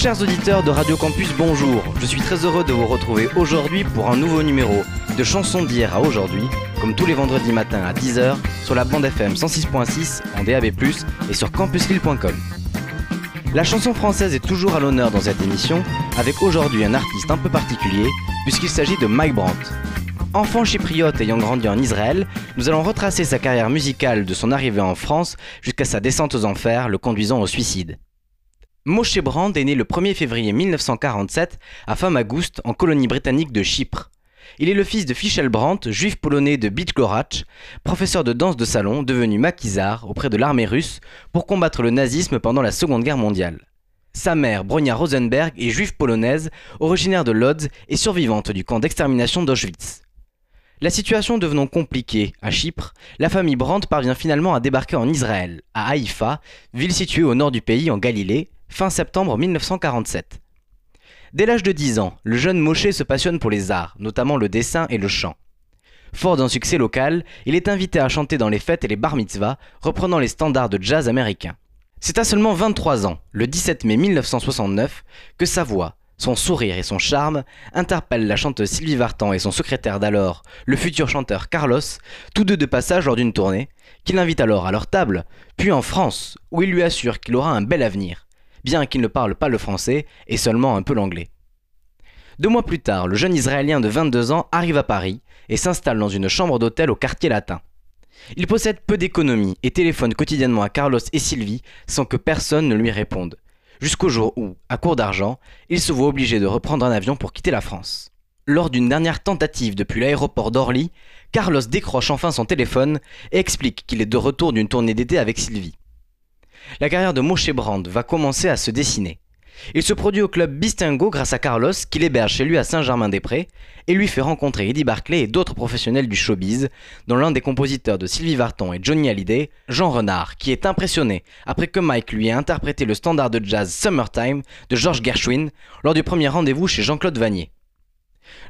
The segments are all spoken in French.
Chers auditeurs de Radio Campus, bonjour. Je suis très heureux de vous retrouver aujourd'hui pour un nouveau numéro de chansons d'hier à aujourd'hui, comme tous les vendredis matins à 10h sur la bande FM 106.6 en DAB+, et sur campuslille.com. La chanson française est toujours à l'honneur dans cette émission, avec aujourd'hui un artiste un peu particulier, puisqu'il s'agit de Mike Brandt. Enfant chypriote ayant grandi en Israël, nous allons retracer sa carrière musicale de son arrivée en France jusqu'à sa descente aux enfers, le conduisant au suicide. Moshe Brand est né le 1er février 1947 à Famagoust, en colonie britannique de Chypre. Il est le fils de Fischel Brandt, juif polonais de Bitgorach, professeur de danse de salon devenu maquisard auprès de l'armée russe pour combattre le nazisme pendant la Seconde Guerre mondiale. Sa mère, Bronia Rosenberg, est juive polonaise, originaire de Lodz et survivante du camp d'extermination d'Auschwitz. La situation devenant compliquée à Chypre, la famille Brandt parvient finalement à débarquer en Israël, à Haïfa, ville située au nord du pays en Galilée, fin septembre 1947. Dès l'âge de 10 ans, le jeune Moshe se passionne pour les arts, notamment le dessin et le chant. Fort d'un succès local, il est invité à chanter dans les fêtes et les bar mitzvahs, reprenant les standards de jazz américains. C'est à seulement 23 ans, le 17 mai 1969, que sa voix, son sourire et son charme interpellent la chanteuse Sylvie Vartan et son secrétaire d'alors, le futur chanteur Carlos, tous deux de passage lors d'une tournée, qui l'invite alors à leur table, puis en France, où il lui assure qu'il aura un bel avenir bien qu'il ne parle pas le français et seulement un peu l'anglais. Deux mois plus tard, le jeune Israélien de 22 ans arrive à Paris et s'installe dans une chambre d'hôtel au quartier latin. Il possède peu d'économies et téléphone quotidiennement à Carlos et Sylvie sans que personne ne lui réponde, jusqu'au jour où, à court d'argent, il se voit obligé de reprendre un avion pour quitter la France. Lors d'une dernière tentative depuis l'aéroport d'Orly, Carlos décroche enfin son téléphone et explique qu'il est de retour d'une tournée d'été avec Sylvie la carrière de Moshe Brand va commencer à se dessiner. Il se produit au club Bistingo grâce à Carlos, qui l'héberge chez lui à Saint-Germain-des-Prés, et lui fait rencontrer Eddie Barclay et d'autres professionnels du showbiz, dont l'un des compositeurs de Sylvie Vartan et Johnny Hallyday, Jean Renard, qui est impressionné après que Mike lui ait interprété le standard de jazz Summertime de George Gershwin lors du premier rendez-vous chez Jean-Claude Vanier.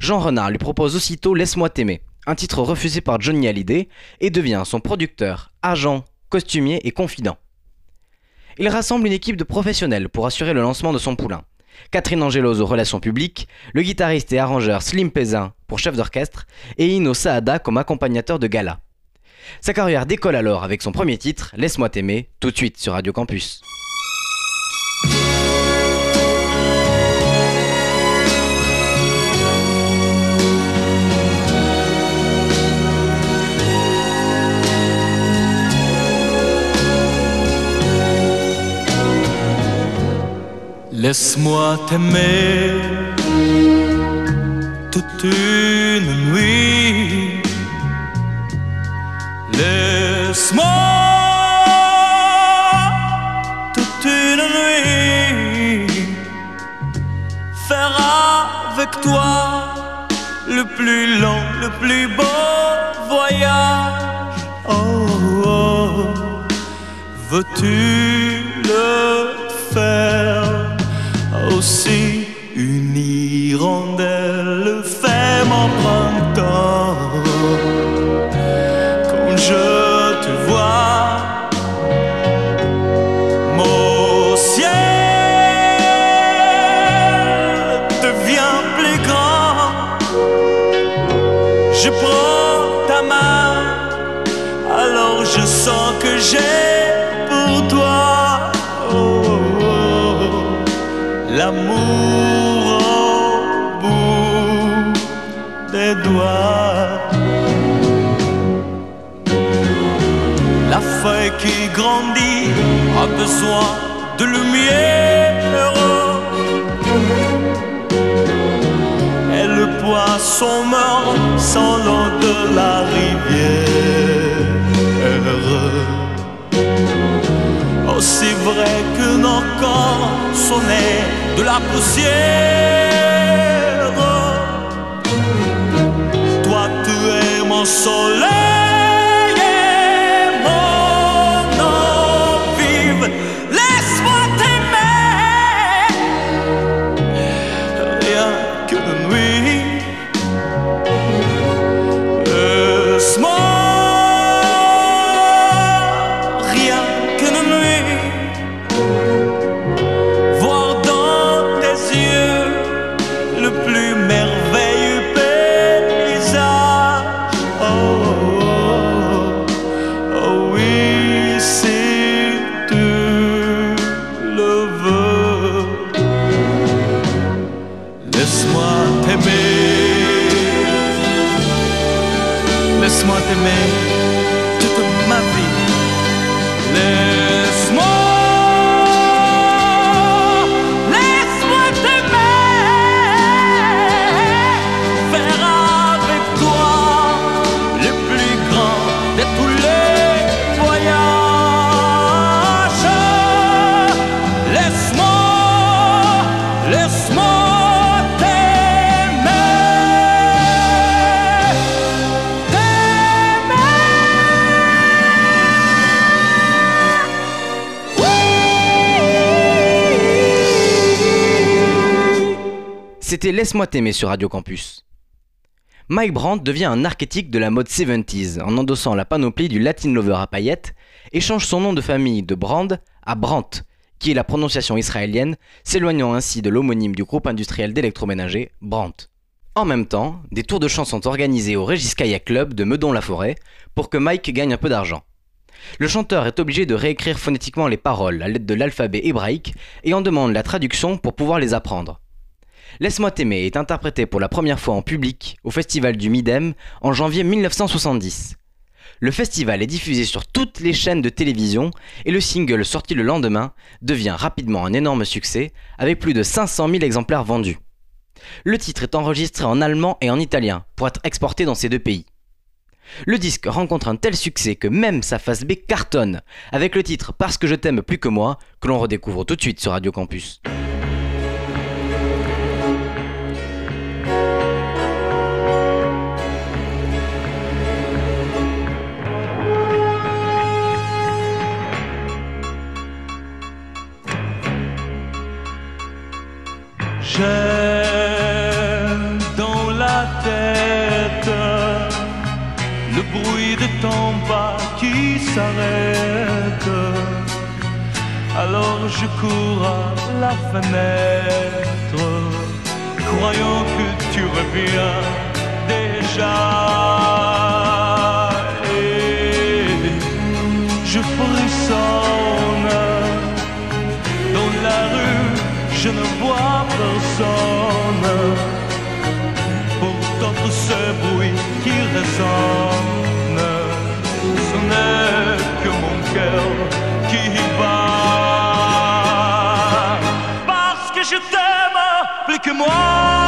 Jean Renard lui propose aussitôt Laisse-moi t'aimer, un titre refusé par Johnny Hallyday, et devient son producteur, agent, costumier et confident. Il rassemble une équipe de professionnels pour assurer le lancement de son poulain. Catherine Angelos aux relations publiques, le guitariste et arrangeur Slim Pézin pour chef d'orchestre et Ino Saada comme accompagnateur de gala. Sa carrière décolle alors avec son premier titre, Laisse-moi t'aimer, tout de suite sur Radio Campus. Laisse-moi t'aimer toute une nuit. Laisse-moi toute une nuit faire avec toi le plus long, le plus beau voyage. Oh, oh. veux-tu le faire? Aussi une hirondelle grandit a besoin de lumière. Et le poisson meurt sans l'eau de la rivière. Aussi vrai que nos corps nés de la poussière. Toi, tu es mon soleil thank you. C'était Laisse-moi t'aimer sur Radio Campus. Mike Brandt devient un archétype de la mode 70s en endossant la panoplie du Latin Lover à paillettes et change son nom de famille de Brand à Brandt, qui est la prononciation israélienne, s'éloignant ainsi de l'homonyme du groupe industriel d'électroménager Brandt. En même temps, des tours de chant sont organisés au Régis Kayak Club de Meudon-la-Forêt pour que Mike gagne un peu d'argent. Le chanteur est obligé de réécrire phonétiquement les paroles à l'aide de l'alphabet hébraïque et en demande la traduction pour pouvoir les apprendre. Laisse-moi t'aimer est interprété pour la première fois en public au festival du Midem en janvier 1970. Le festival est diffusé sur toutes les chaînes de télévision et le single sorti le lendemain devient rapidement un énorme succès avec plus de 500 000 exemplaires vendus. Le titre est enregistré en allemand et en italien pour être exporté dans ces deux pays. Le disque rencontre un tel succès que même sa face B cartonne, avec le titre Parce que je t'aime plus que moi, que l'on redécouvre tout de suite sur Radio Campus. J'ai dans la tête le bruit de ton pas qui s'arrête. Alors je cours à la fenêtre, croyant que tu reviens déjà. Et je frissonne dans la rue, je ne vois qui résonne, ce n'est que mon cœur qui bat. Parce que je t'aime plus que moi.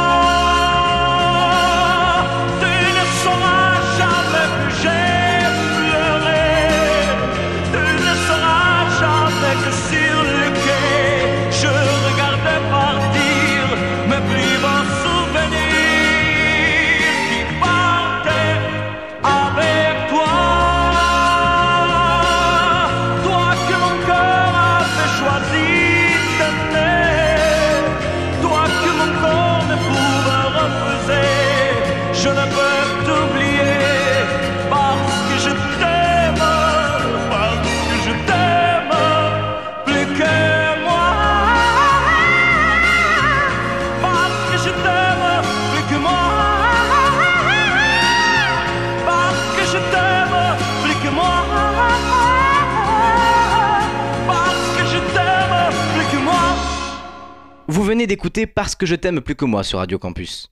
Moi. D'écouter Parce que je t'aime plus que moi sur Radio Campus.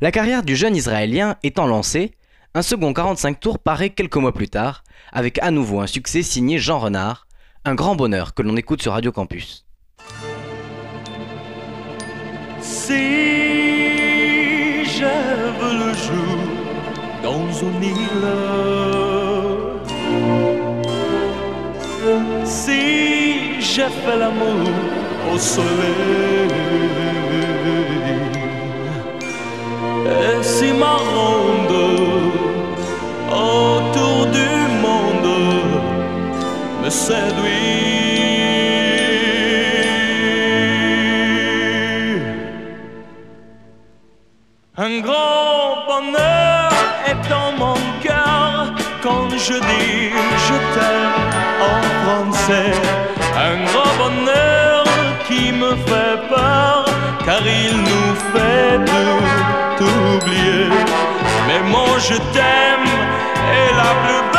La carrière du jeune Israélien étant lancée, un second 45 tours paraît quelques mois plus tard, avec à nouveau un succès signé Jean Renard, un grand bonheur que l'on écoute sur Radio Campus. Si j'avais le jour dans une île, si j'ai fait l'amour au soleil, et si ma ronde autour du monde me séduit. Un grand bonheur est dans mon cœur quand je dis je t'aime en français. Car il nous fait tout oublier. Mais mon je t'aime est la plus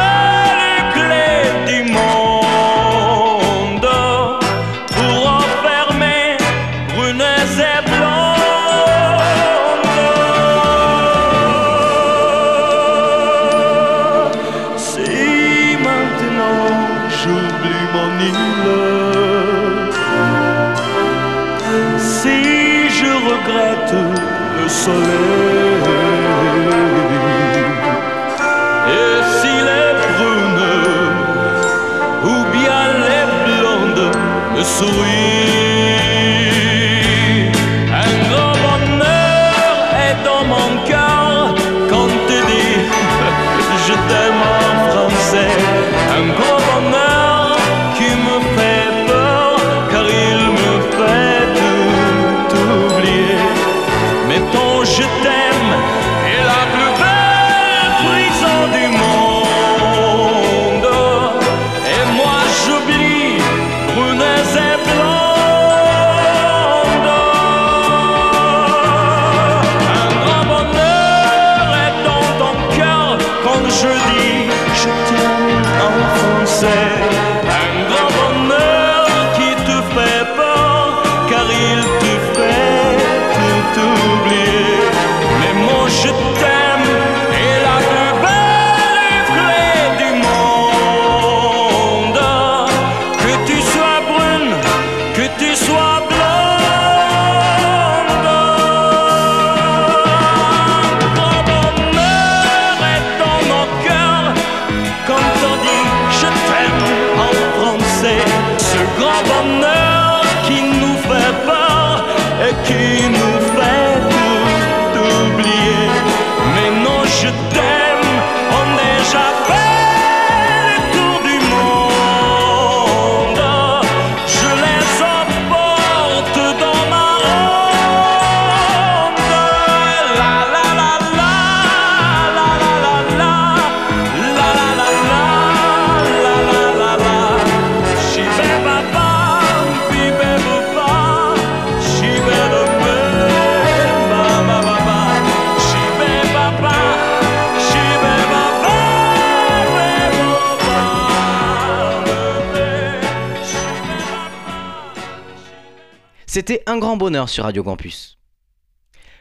Un grand bonheur sur Radio Campus.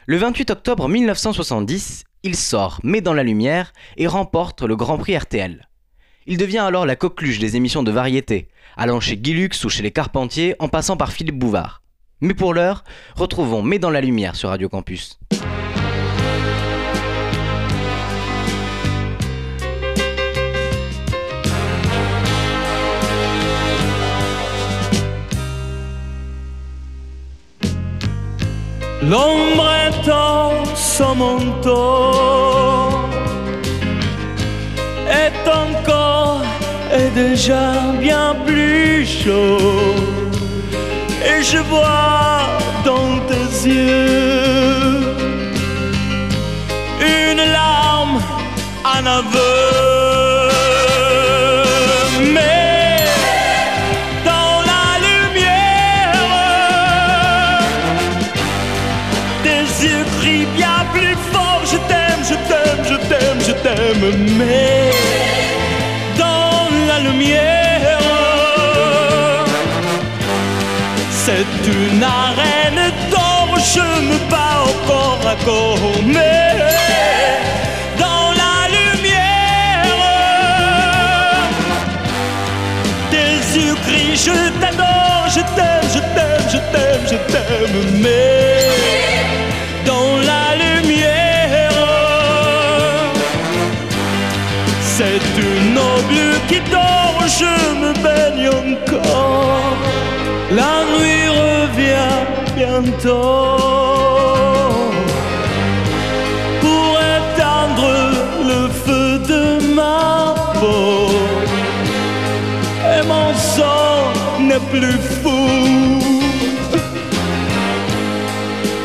Le 28 octobre 1970, il sort Mais dans la lumière et remporte le Grand Prix RTL. Il devient alors la coqueluche des émissions de variété, allant chez Guy Lux ou chez les Carpentiers en passant par Philippe Bouvard. Mais pour l'heure, retrouvons Mais dans la lumière sur Radio Campus. L'ombre étend son manteau est encore et déjà bien plus chaud et je vois dans tes yeux une larme, un aveu. T'aime Mais dans la lumière. C'est une arène d'or Je me bats au corps à corps Mais dans la lumière tes yeux crient je t'adore, je t'aime, je t'aime, je t'aime, je t'aime, mais je me baigne encore, la nuit revient bientôt pour éteindre le feu de ma peau et mon sang n'est plus fou.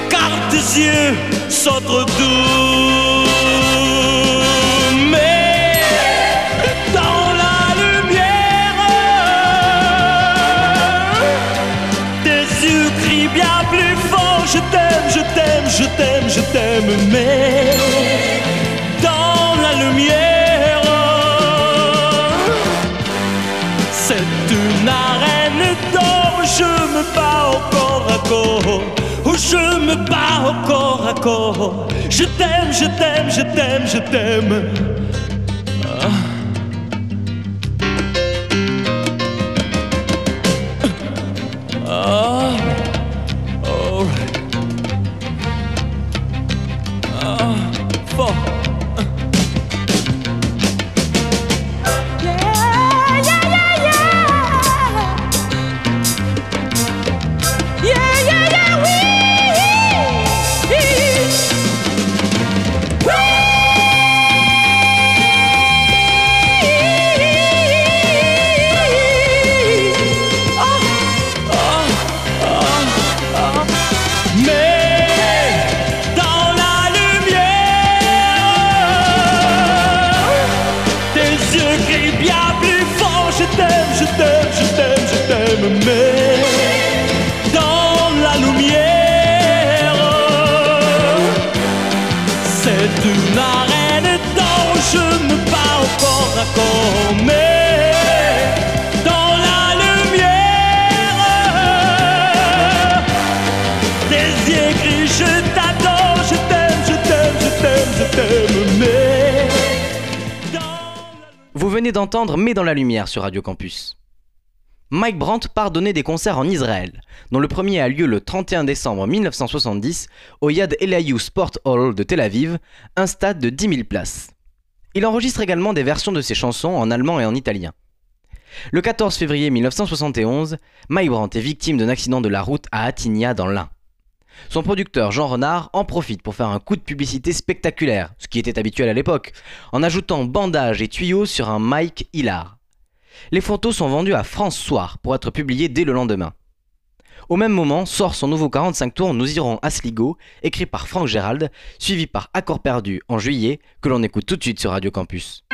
Car tes yeux sont trop doux. Je me bats au corps à corps. Je t'aime, je t'aime, je t'aime, je t'aime. Ah. Oh. Ah, Mais dans la lumière sur Radio Campus. Mike Brandt part donner des concerts en Israël, dont le premier a lieu le 31 décembre 1970 au Yad Eliyahu Sport Hall de Tel Aviv, un stade de 10 000 places. Il enregistre également des versions de ses chansons en allemand et en italien. Le 14 février 1971, Mike Brandt est victime d'un accident de la route à Attigna dans l'Ain. Son producteur Jean Renard en profite pour faire un coup de publicité spectaculaire, ce qui était habituel à l'époque, en ajoutant bandages et tuyaux sur un Mike Hilar. Les photos sont vendues à France Soir pour être publiées dès le lendemain. Au même moment sort son nouveau 45 tours Nous irons à Sligo, écrit par Franck Gérald, suivi par Accord perdu en juillet, que l'on écoute tout de suite sur Radio Campus.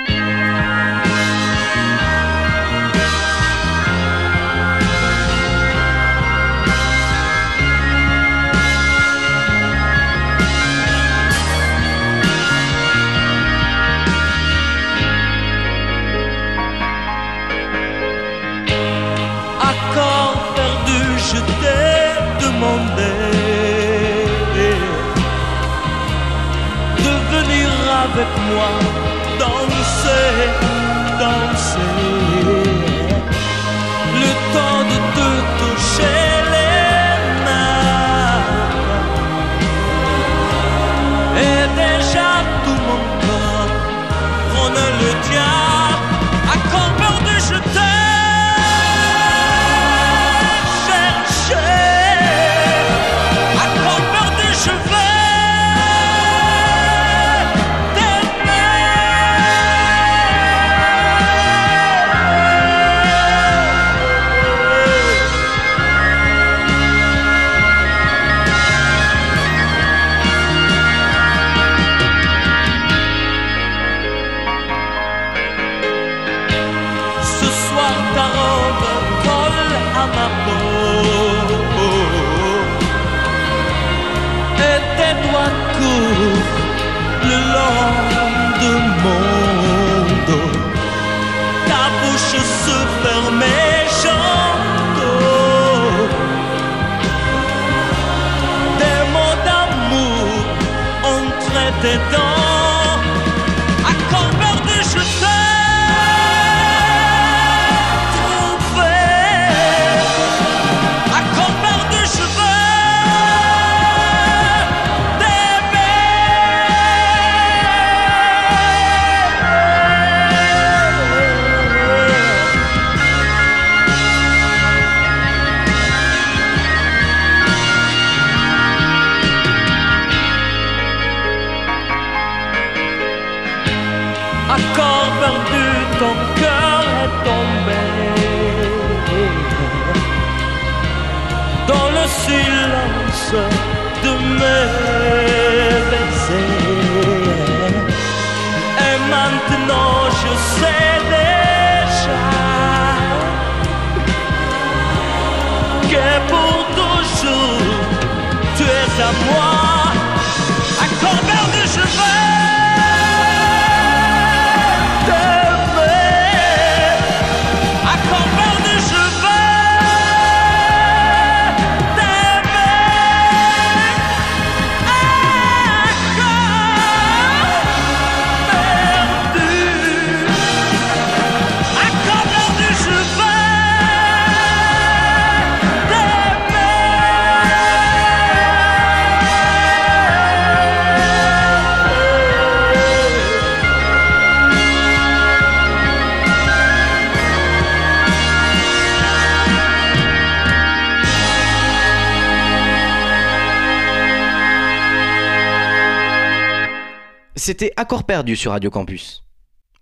C'était Accord perdu sur Radio Campus.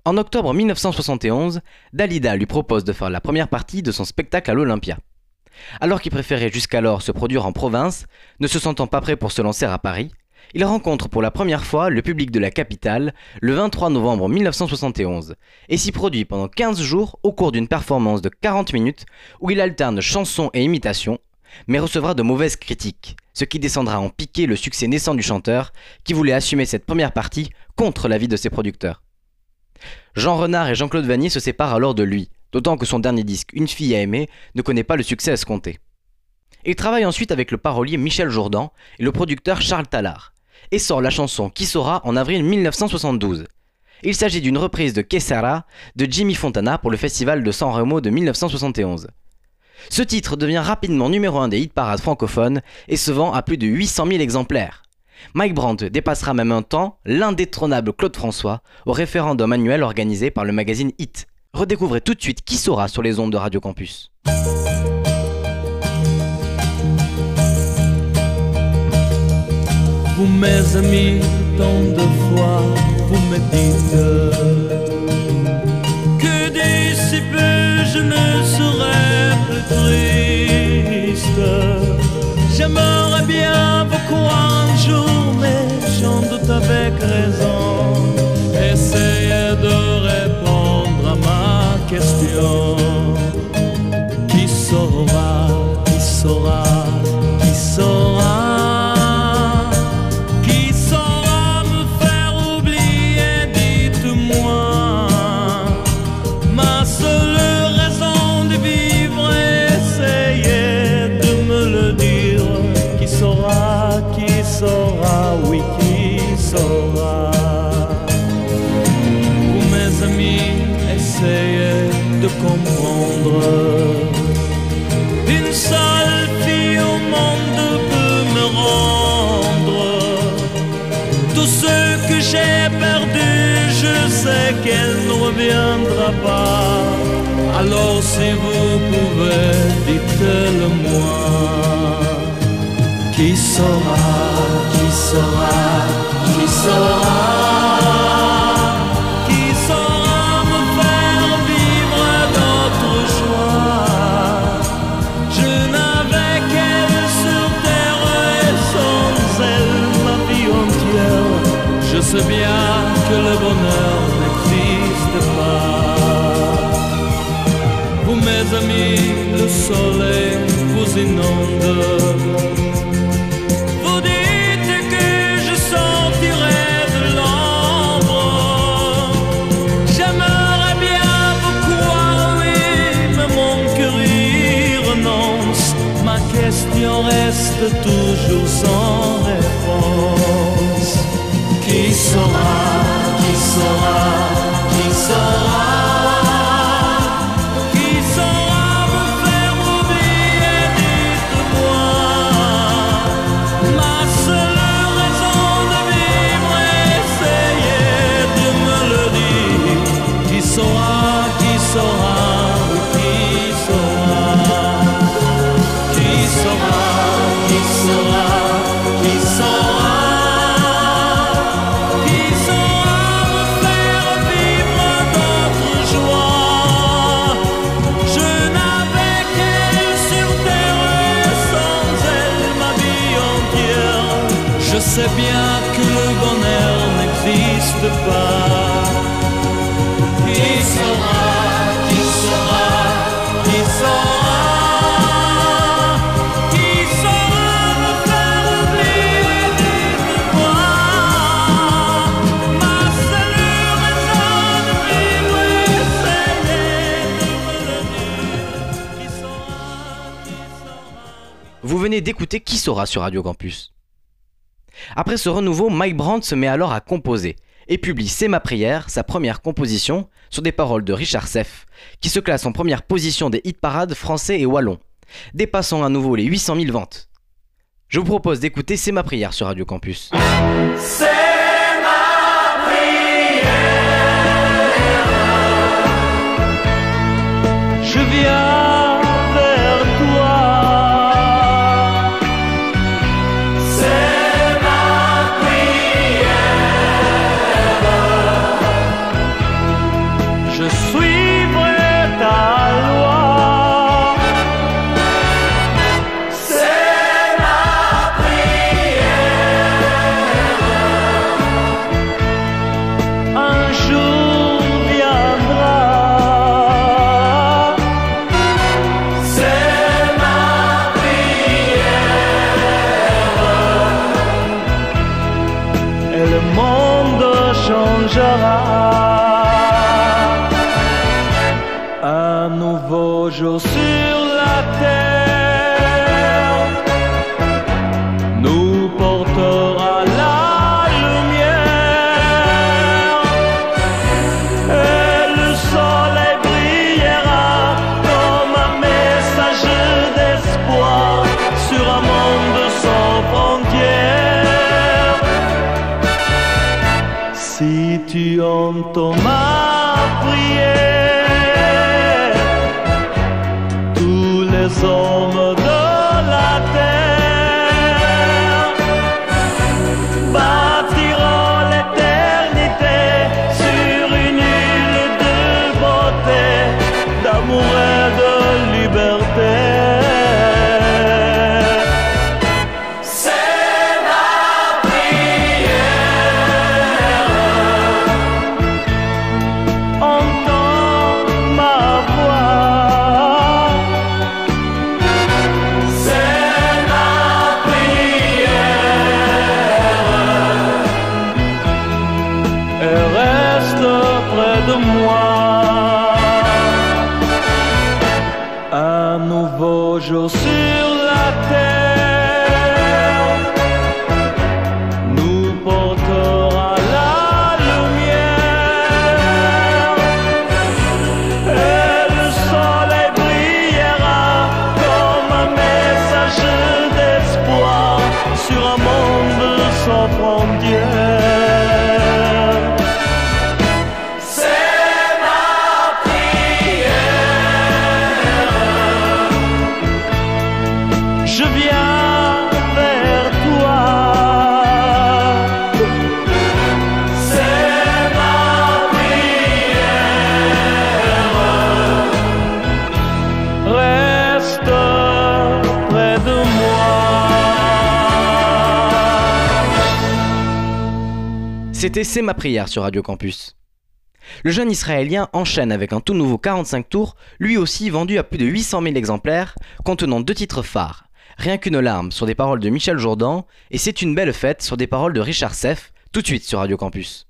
En octobre 1971, Dalida lui propose de faire la première partie de son spectacle à l'Olympia. Alors qu'il préférait jusqu'alors se produire en province, ne se sentant pas prêt pour se lancer à Paris, il rencontre pour la première fois le public de la capitale le 23 novembre 1971 et s'y produit pendant 15 jours au cours d'une performance de 40 minutes où il alterne chansons et imitations, mais recevra de mauvaises critiques, ce qui descendra en piquer le succès naissant du chanteur qui voulait assumer cette première partie contre l'avis de ses producteurs. Jean Renard et Jean-Claude Vanier se séparent alors de lui, d'autant que son dernier disque Une fille à aimer ne connaît pas le succès escompté. Il travaille ensuite avec le parolier Michel Jourdan et le producteur Charles Tallard, et sort la chanson Qui saura en avril 1972. Il s'agit d'une reprise de Kessara de Jimmy Fontana pour le festival de San Remo de 1971. Ce titre devient rapidement numéro 1 des hit parades francophones et se vend à plus de 800 000 exemplaires. Mike Brandt dépassera même un temps l'indétrônable Claude François au référendum annuel organisé par le magazine Hit. Redécouvrez tout de suite qui saura sur les ondes de Radio Campus. Triste. J'aimerais bien vous croire un jour, mais j'en doute avec raison. Essayez de répondre à ma question. Tout ce que j'ai perdu. Je sais qu'elle ne reviendra pas. Alors si vous pouvez, dites-le moi. Qui saura, qui saura, qui saura? Que le bonheur n'existe pas. Vous mes amis, le soleil vous inonde. Vous dites que je sortirai de l'ombre. J'aimerais bien vous croire, oui, mais mon y renonce. Ma question reste toujours sans réponse. Qui saura, qui saura, qui saura? Venez d'écouter Qui saura sur Radio Campus. Après ce renouveau, Mike Brandt se met alors à composer et publie C'est ma prière, sa première composition, sur des paroles de Richard Seff, qui se classe en première position des hit parades français et wallons, dépassant à nouveau les 800 000 ventes. Je vous propose d'écouter C'est ma prière sur Radio Campus. tu entends ma prière. Tous les hommes de la terre. C'est ma prière sur Radio Campus. Le jeune Israélien enchaîne avec un tout nouveau 45 tours, lui aussi vendu à plus de 800 000 exemplaires, contenant deux titres phares. Rien qu'une larme sur des paroles de Michel Jourdan et C'est une belle fête sur des paroles de Richard Seff, tout de suite sur Radio Campus.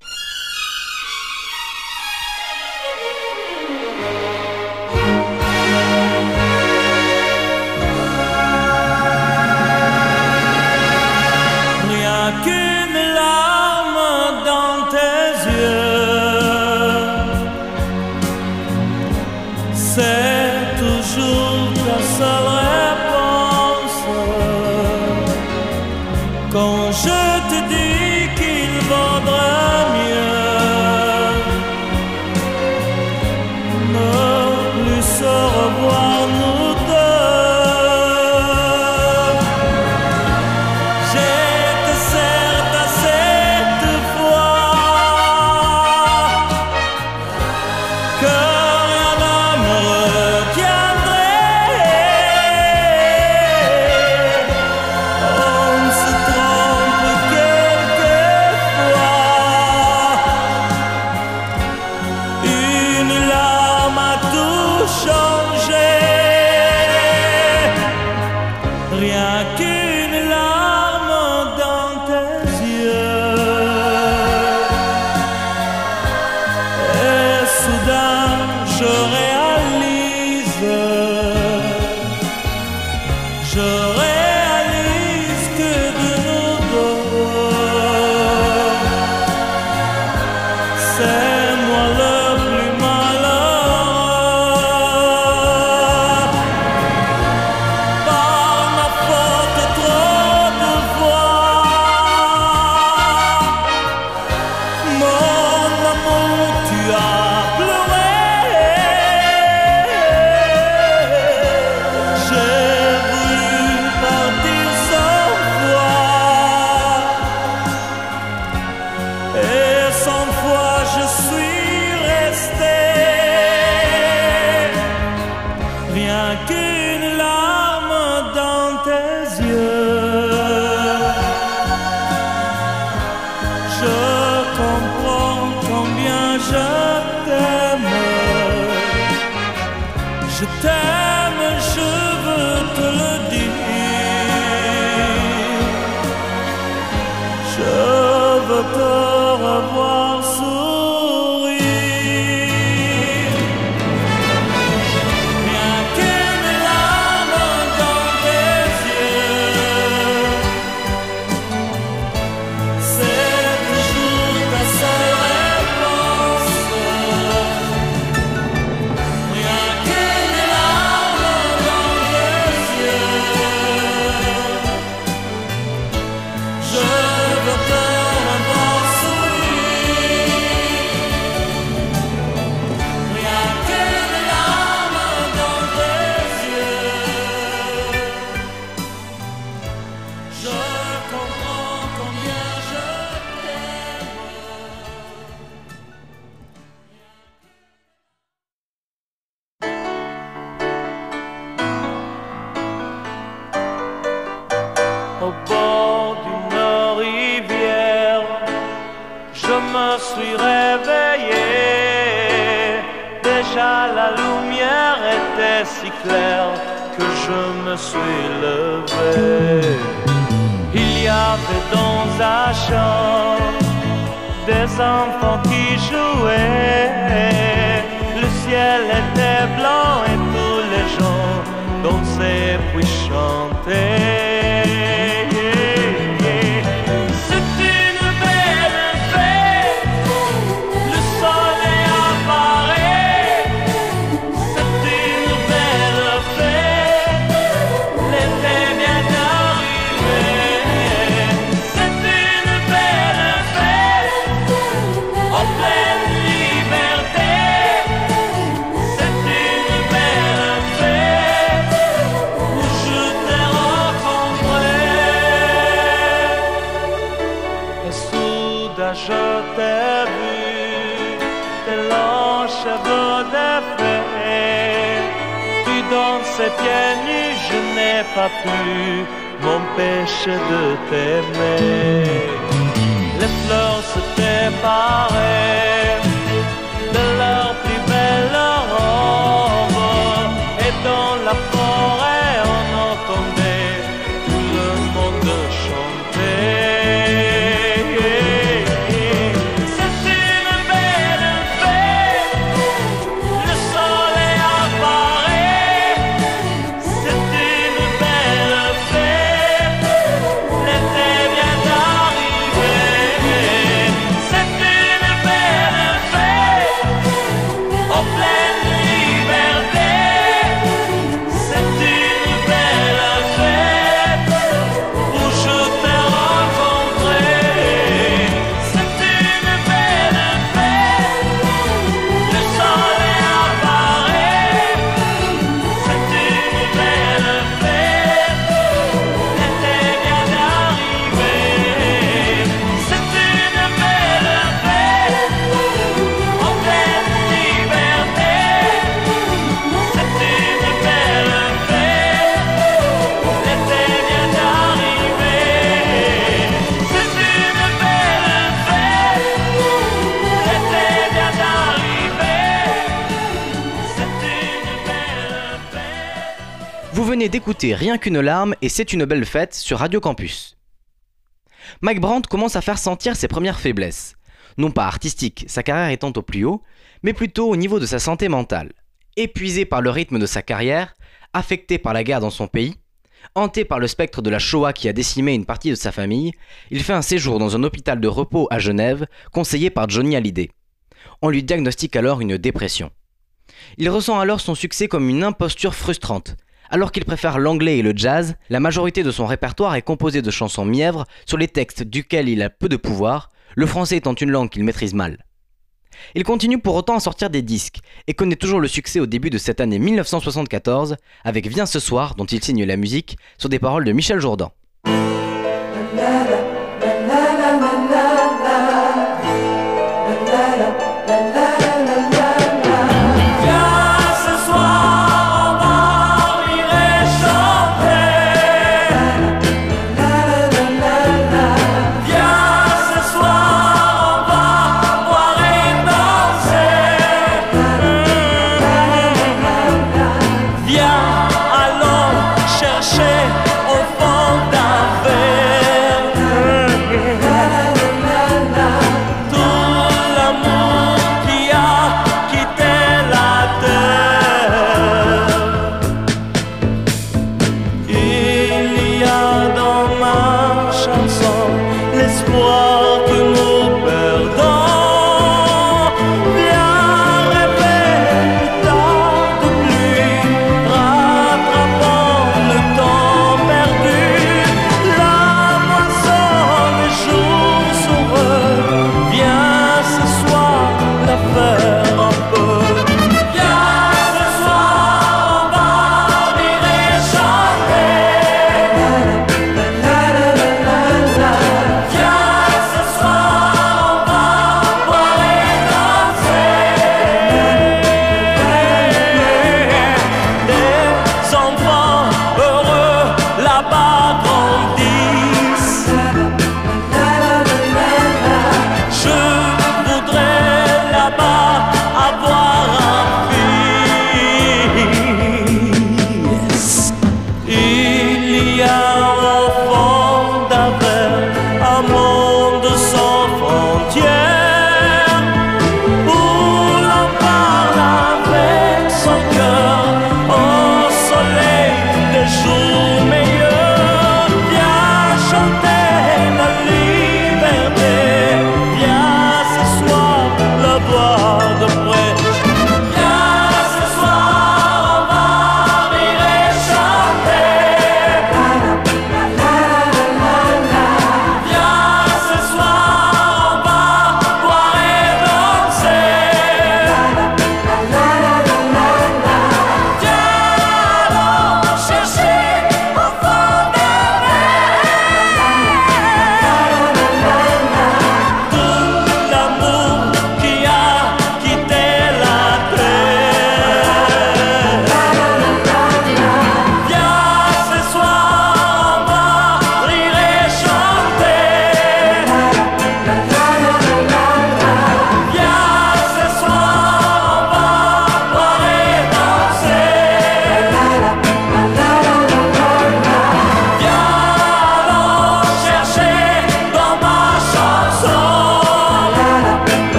Si claire que je me suis levé. Il y avait dans la chambre des enfants qui jouaient. Le ciel était blanc et tous les gens dansaient puis chantaient. Pas pu m'empêcher de t'aimer. Les fleurs se préparaient de leur D'écouter Rien qu'une larme et C'est une belle fête sur Radio Campus. Mike Brandt commence à faire sentir ses premières faiblesses. Non pas artistiques, sa carrière étant au plus haut, mais plutôt au niveau de sa santé mentale. Épuisé par le rythme de sa carrière, affecté par la guerre dans son pays, hanté par le spectre de la Shoah qui a décimé une partie de sa famille, il fait un séjour dans un hôpital de repos à Genève, conseillé par Johnny Hallyday. On lui diagnostique alors une dépression. Il ressent alors son succès comme une imposture frustrante. Alors qu'il préfère l'anglais et le jazz, la majorité de son répertoire est composé de chansons mièvres sur les textes duquel il a peu de pouvoir, le français étant une langue qu'il maîtrise mal. Il continue pour autant à sortir des disques et connaît toujours le succès au début de cette année 1974 avec Viens ce soir dont il signe la musique sur des paroles de Michel Jourdan.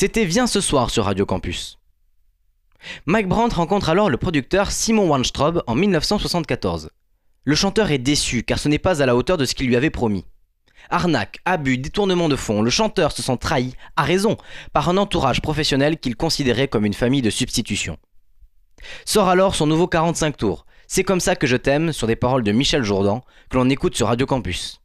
C'était Viens ce soir sur Radio Campus. Mike Brandt rencontre alors le producteur Simon Weinstraub en 1974. Le chanteur est déçu car ce n'est pas à la hauteur de ce qu'il lui avait promis. Arnaque, abus, détournement de fonds, le chanteur se sent trahi, à raison, par un entourage professionnel qu'il considérait comme une famille de substitution. Sort alors son nouveau 45 tours. C'est comme ça que je t'aime sur des paroles de Michel Jourdan que l'on écoute sur Radio Campus.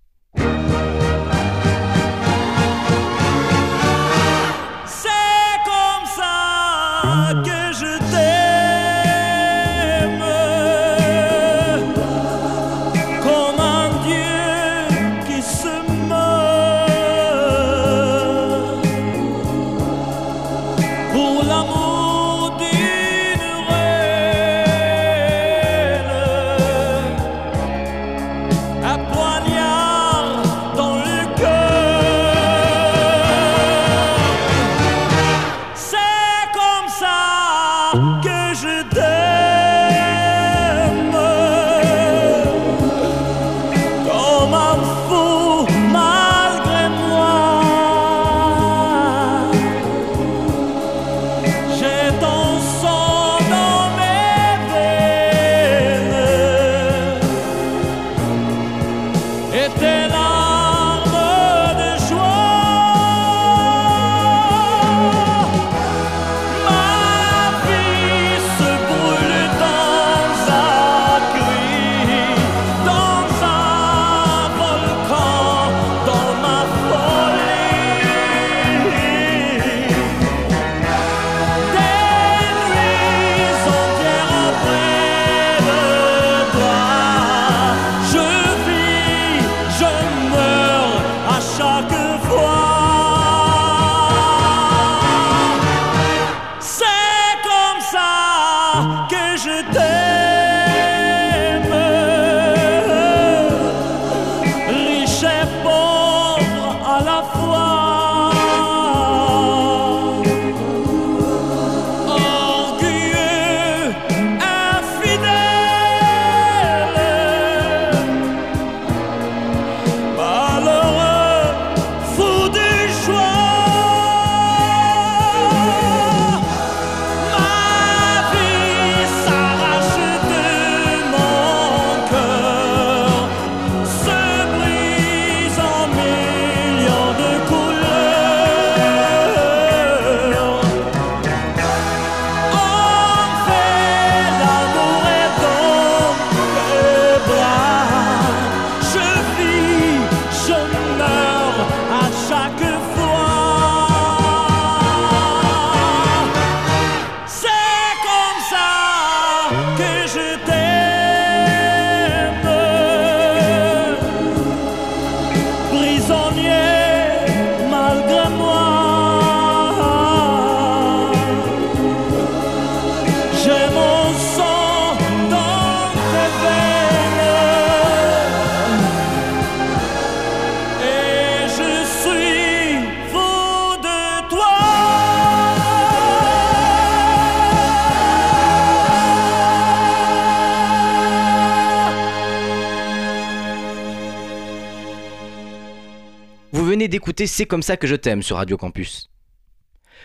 D'écouter C'est comme ça que je t'aime sur Radio Campus.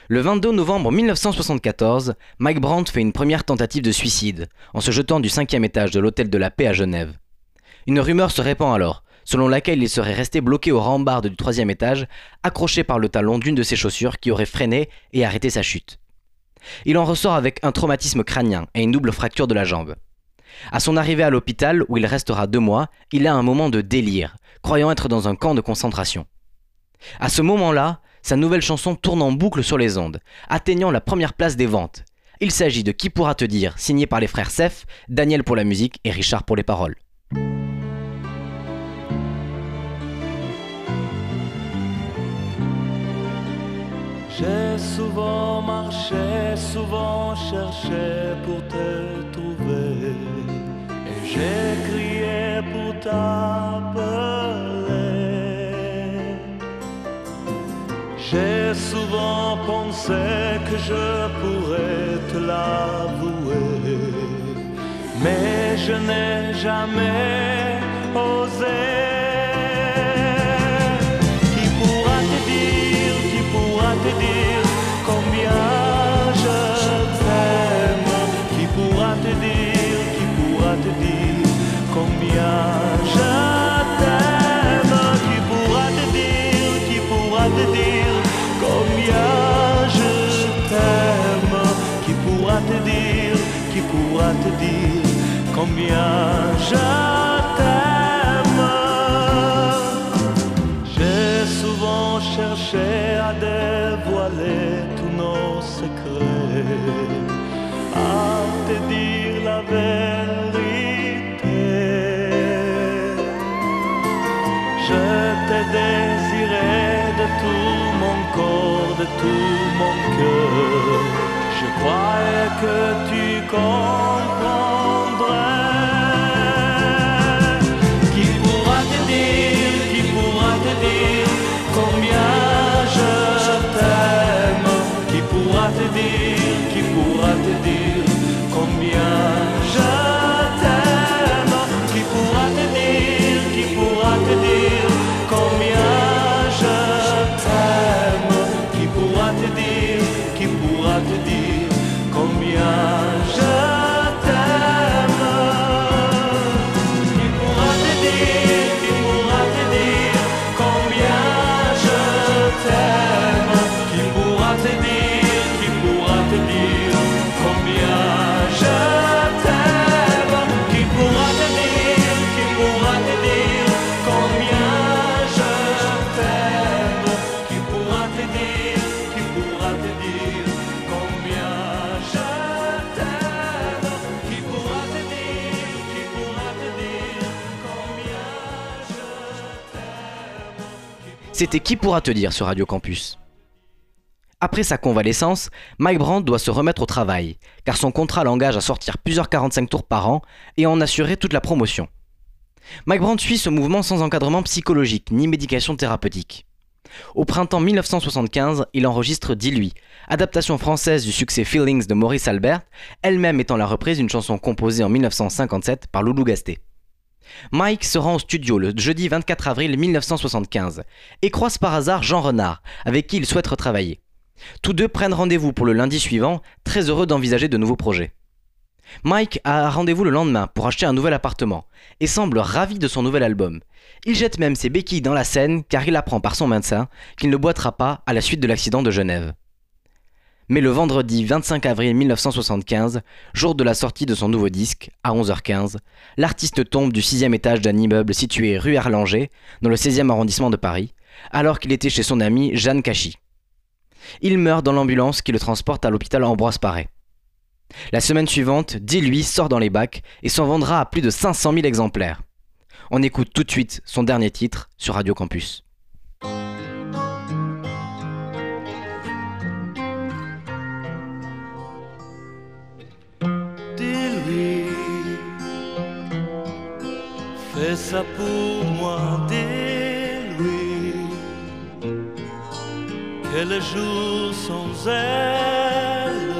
Le 22 novembre 1974, Mike Brandt fait une première tentative de suicide en se jetant du cinquième étage de l'hôtel de la paix à Genève. Une rumeur se répand alors, selon laquelle il serait resté bloqué aux rambardes du troisième étage, accroché par le talon d'une de ses chaussures qui aurait freiné et arrêté sa chute. Il en ressort avec un traumatisme crânien et une double fracture de la jambe. À son arrivée à l'hôpital, où il restera deux mois, il a un moment de délire, croyant être dans un camp de concentration. À ce moment-là, sa nouvelle chanson tourne en boucle sur les ondes, atteignant la première place des ventes. Il s'agit de Qui pourra te dire, signé par les frères Sef, Daniel pour la musique et Richard pour les paroles. Souvent pensé que je pourrais te l'avouer. Mais je n'ai jamais osé. Te dire combien je t'aime. J'ai souvent cherché à dévoiler tous nos secrets, que tu comprendrais. Qui pourra te dire, qui pourra te dire combien je t'aime? Qui pourra te dire, qui pourra te dire combien C'était Qui pourra te dire sur Radio Campus? Après sa convalescence, Mike Brandt doit se remettre au travail, car son contrat l'engage à sortir plusieurs 45 tours par an et en assurer toute la promotion. Mike Brandt suit ce mouvement sans encadrement psychologique ni médication thérapeutique. Au printemps 1975, il enregistre Dis-lui, adaptation française du succès Feelings de Maurice Albert, elle-même étant la reprise d'une chanson composée en 1957 par Loulou Gasté. Mike se rend au studio le jeudi 24 avril 1975 et croise par hasard Jean Renard, avec qui il souhaite retravailler. Tous deux prennent rendez-vous pour le lundi suivant, très heureux d'envisager de nouveaux projets. Mike a rendez-vous le lendemain pour acheter un nouvel appartement et semble ravi de son nouvel album. Il jette même ses béquilles dans la Seine car il apprend par son médecin qu'il ne boitera pas à la suite de l'accident de Genève. Mais le vendredi 25 avril 1975, jour de la sortie de son nouveau disque, à 11h15, l'artiste tombe du sixième étage d'un immeuble situé rue Erlanger, dans le 16e arrondissement de Paris, alors qu'il était chez son amie Jeanne Cachy. Il meurt dans l'ambulance qui le transporte à l'hôpital Ambroise Paré. La semaine suivante, Dis-lui sort dans les bacs et s'en vendra à plus de 500 000 exemplaires. On écoute tout de suite son dernier titre sur Radio Campus. Fais ça pour moi, dis-lui, que le jour sans elle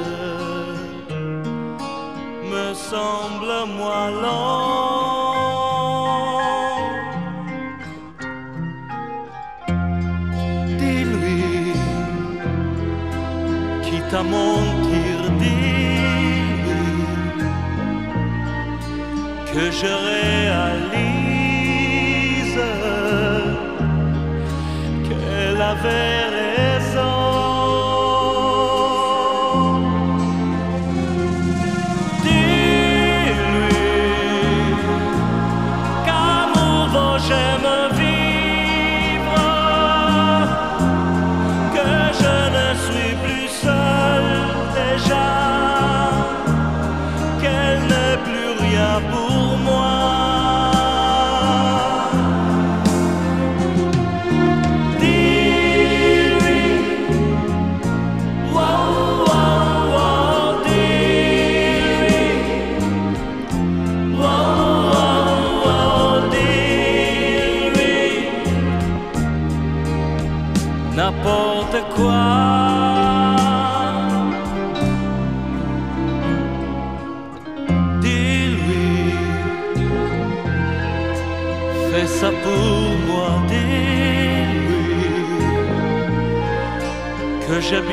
me semble moi long. Dis-lui, quitte à mentir, dis-lui que je qu'elle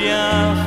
que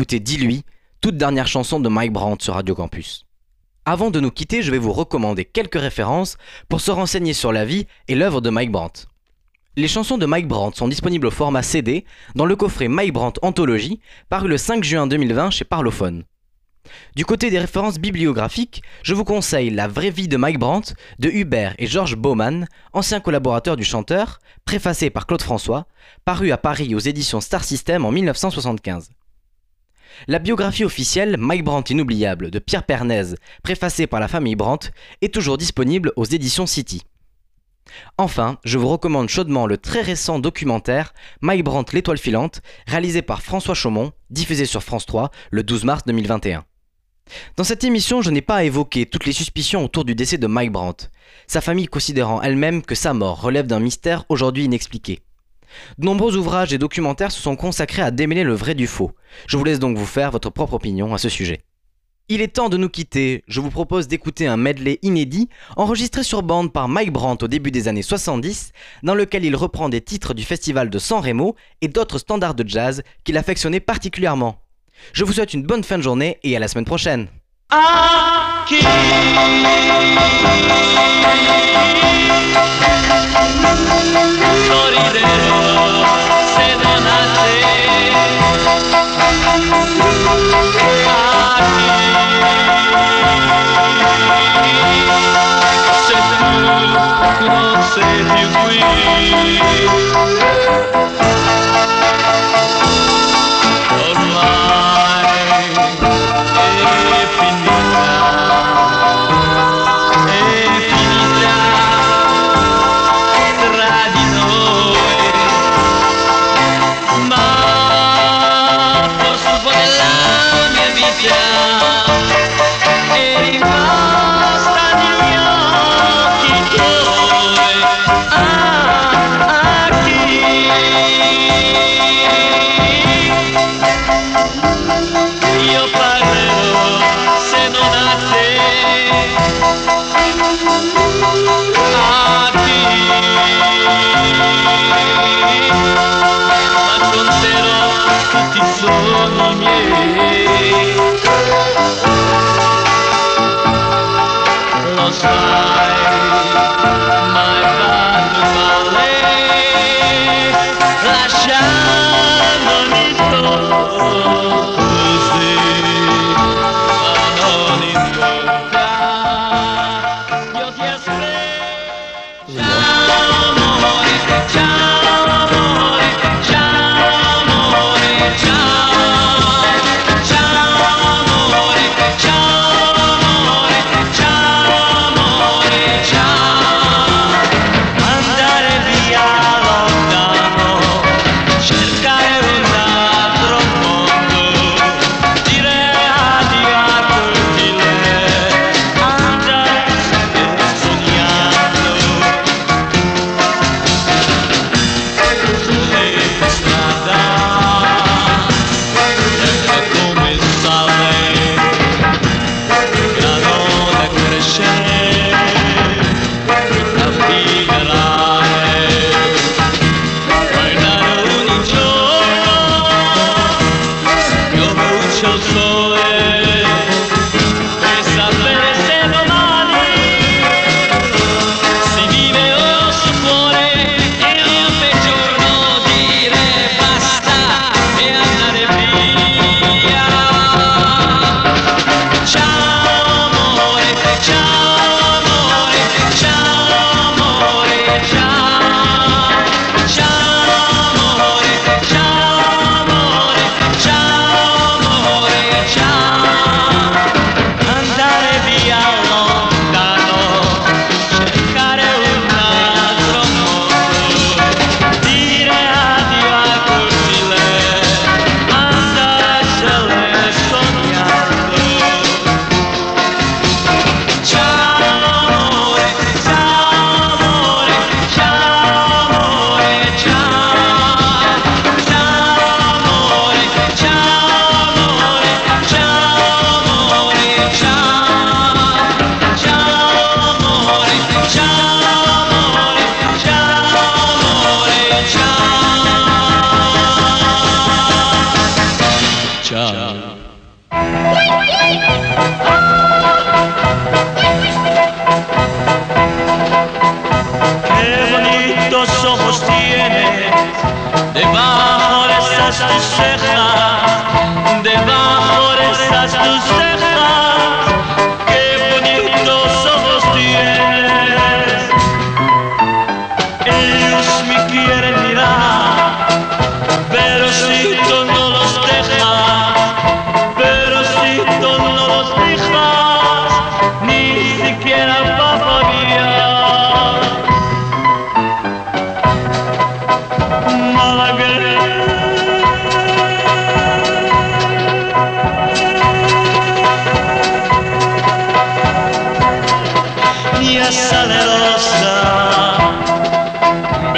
D'écouter Dis-lui, toute dernière chanson de Mike Brandt sur Radio Campus. Avant de nous quitter, je vais vous recommander quelques références pour se renseigner sur la vie et l'œuvre de Mike Brandt. Les chansons de Mike Brandt sont disponibles au format CD dans le coffret Mike Brandt Anthologie, paru le 5 juin 2020 chez Parlophone. Du côté des références bibliographiques, je vous conseille La vraie vie de Mike Brandt de Hubert et Georges Baumann, anciens collaborateurs du chanteur, préfacé par Claude François, paru à Paris aux éditions Star System en 1975. La biographie officielle Mike Brandt inoubliable de Pierre Pernez, préfacée par la famille Brandt, est toujours disponible aux éditions City. Enfin, je vous recommande chaudement le très récent documentaire Mike Brandt l'étoile filante, réalisé par François Chaumont, diffusé sur France 3 le 12 mars 2021. Dans cette émission, je n'ai pas à évoquer toutes les suspicions autour du décès de Mike Brandt, sa famille considérant elle-même que sa mort relève d'un mystère aujourd'hui inexpliqué. De nombreux ouvrages et documentaires se sont consacrés à démêler le vrai du faux. Je vous laisse donc vous faire votre propre opinion à ce sujet. Il est temps de nous quitter. Je vous propose d'écouter un medley inédit enregistré sur bande par Mike Brandt au début des années 70, dans lequel il reprend des titres du festival de San Remo et d'autres standards de jazz qu'il affectionnait particulièrement. Je vous souhaite une bonne fin de journée et à la semaine prochaine. Aquí sorriderò se non a te. Aquí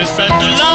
Miss Angela.